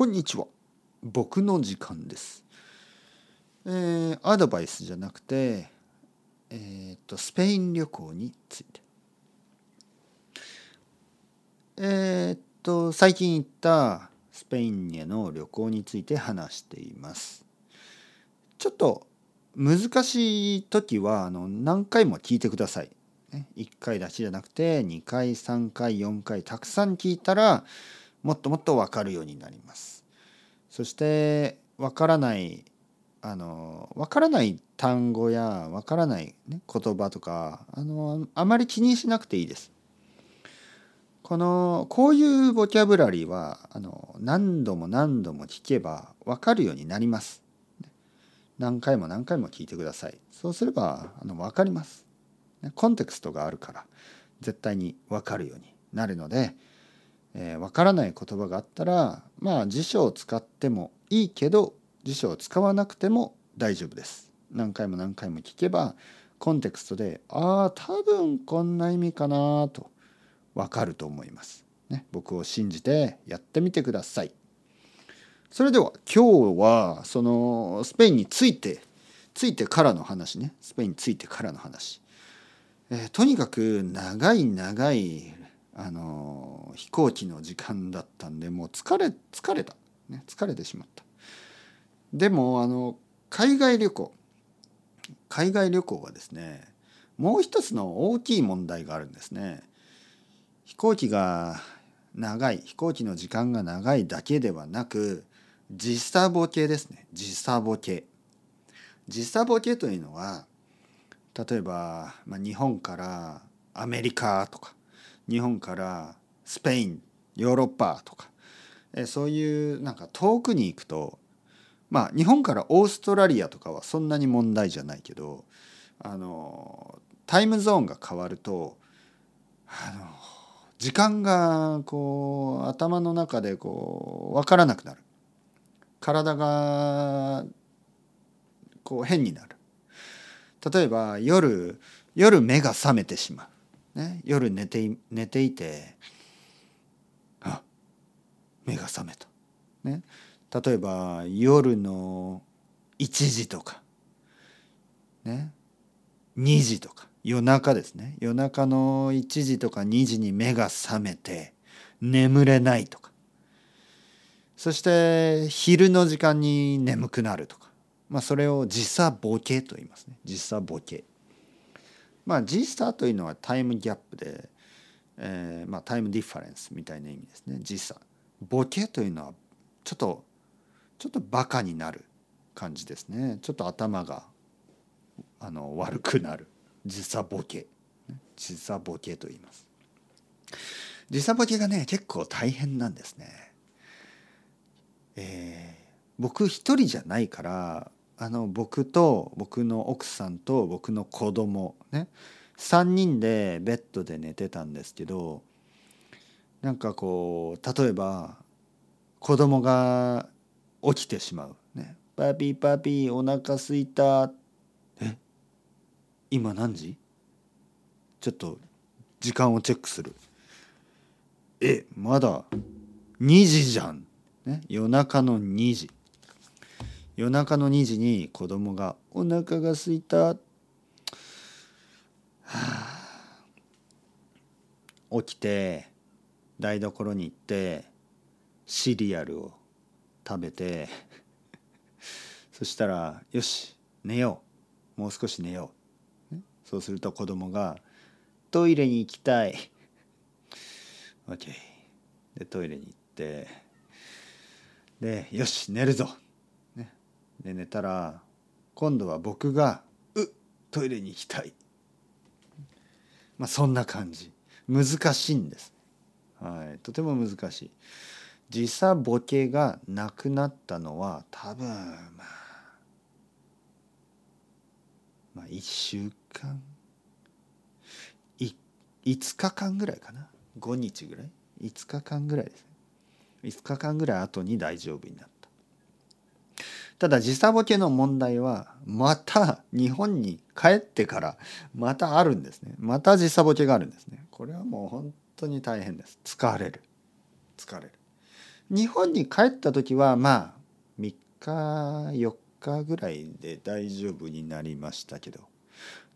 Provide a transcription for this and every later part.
こんにちは。僕の時間です、えーアドバイスじゃなくてえーっとスペイン旅行について。えーっと最近行ったスペインへの旅行について話しています。ちょっと難しい時はあの何回も聞いてください。1回だけじゃなくて2回3回4回たくさん聞いたらもっともっと分かるようになります。そして分からないあの分からない単語や分からない、ね、言葉とかあのあまり気にしなくていいです。このこういうボキャブラリーはあの何度も何度も聞けば分かるようになります。何回も何回も聞いてください。そうすればあの分かります。コンテクストがあるから絶対に分かるようになるので、えー分からない言葉があったらまあ辞書を使ってもいいけど辞書を使わなくても大丈夫です。何回も何回も聞けばコンテクストでああ多分こんな意味かなと分かると思います。ね、僕を信じてやってみてください。それでは今日はそのスペインについてついてからの話ねスペインについてからの話。えーとにかく長い長いあの飛行機の時間だったんでもう疲れ疲れた、ね、疲れてしまった。でもあの海外旅行。海外旅行はですねもう一つの大きい問題があるんですね。飛行機が長い飛行機の時間が長いだけではなく時差ボケですね。時差ボケ。時差ボケというのは例えば、まあ、日本からアメリカとか日本からスペインヨーロッパとか。えそういうなんか遠くに行くとまあ日本からオーストラリアとかはそんなに問題じゃないけどあのタイムゾーンが変わるとあの時間がこう頭の中でこう分からなくなる。体がこう変になる。例えば夜夜目が覚めてしまう、ね、夜寝て寝ていてあ目が覚めた、ね、例えば夜の1時とか、ね、2時とか夜中ですね。夜中の1時とか2時に目が覚めて眠れないとか。そして昼の時間に眠くなるとか、まあ、それを時差ボケと言いますね。時差ボケ。まあ時差というのはタイムギャップで、えーまあ、タイムディファレンスみたいな意味ですね。時差。ボケというのはちょっとちょっとバカになる感じですね。ちょっと頭があの悪くなる。時差ボケ。時差ボケと言います。時差ボケがね結構大変なんですね。えー僕一人じゃないからあの僕と僕の奥さんと僕の子供ね3人でベッドで寝てたんですけどなんかこう例えば子供が起きてしまう「ね、パピパピお腹すいた」え今何時？ちょっと時間をチェックする。えまだ2時じゃん、ね、夜中の2時。夜中の2時に子供が「お腹がすいた」はあ。起きて台所に行ってシリアルを食べて そしたら「よし寝よう。もう少し寝よう」そうすると子供が「トイレに行きたい」OK でトイレに行ってで「よし寝るぞ」、で寝たら今度は僕が「うトイレに行きたい」まあそんな感じ。難しいんです、はい、とても難しい。時差ボケがなくなったのは多分まあまあ1週間。い5日間ぐらいかな。5日ぐらい5日間ぐらいですね。5日間ぐらい後に大丈夫になった。ただ時差ボケの問題はまた日本に帰ってからまたあるんですね。また時差ボケがあるんですね。これはもう本当に大変です。疲れる。疲れる。日本に帰った時はまあ3日4日ぐらいで大丈夫になりましたけど。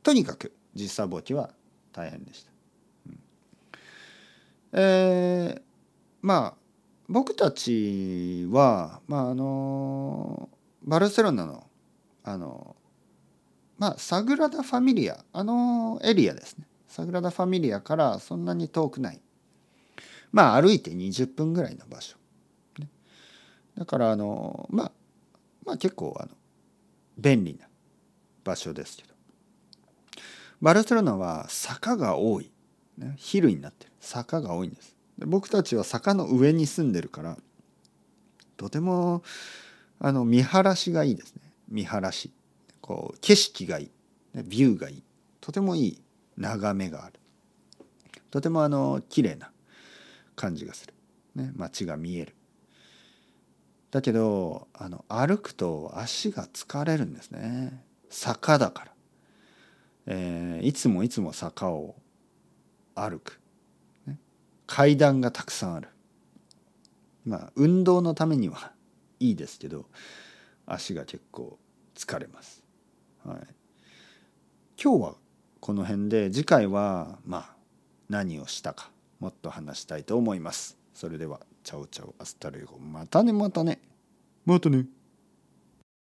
とにかく時差ボケは大変でした。うん、えー、まあ僕たちはまああのバルセロナのあのまあサグラダ・ファミリアあのエリアですね。サグラダ・ファミリアからそんなに遠くない。まあ歩いて20分ぐらいの場所、ね、だからあのまあまあ結構あの便利な場所ですけど。バルセロナは坂が多い、ね、ヒルになってる。坂が多いんです。僕たちは坂の上に住んでるからとてもあの見晴らしがいいですね。見晴らし。こう景色がいい。ビューがいい。とてもいい眺めがある。とてもあの綺麗な感じがする、ね、街が見える。だけどあの歩くと足が疲れるんですね。坂だから、えー、いつもいつも坂を歩く、ね、階段がたくさんある。まあ運動のためにはいいですけど足が結構疲れます、はい、今日はこの辺で次回はまあ何をしたかもっと話したいと思います。それでは、 chao chao、hasta luego、またねまたね。またね。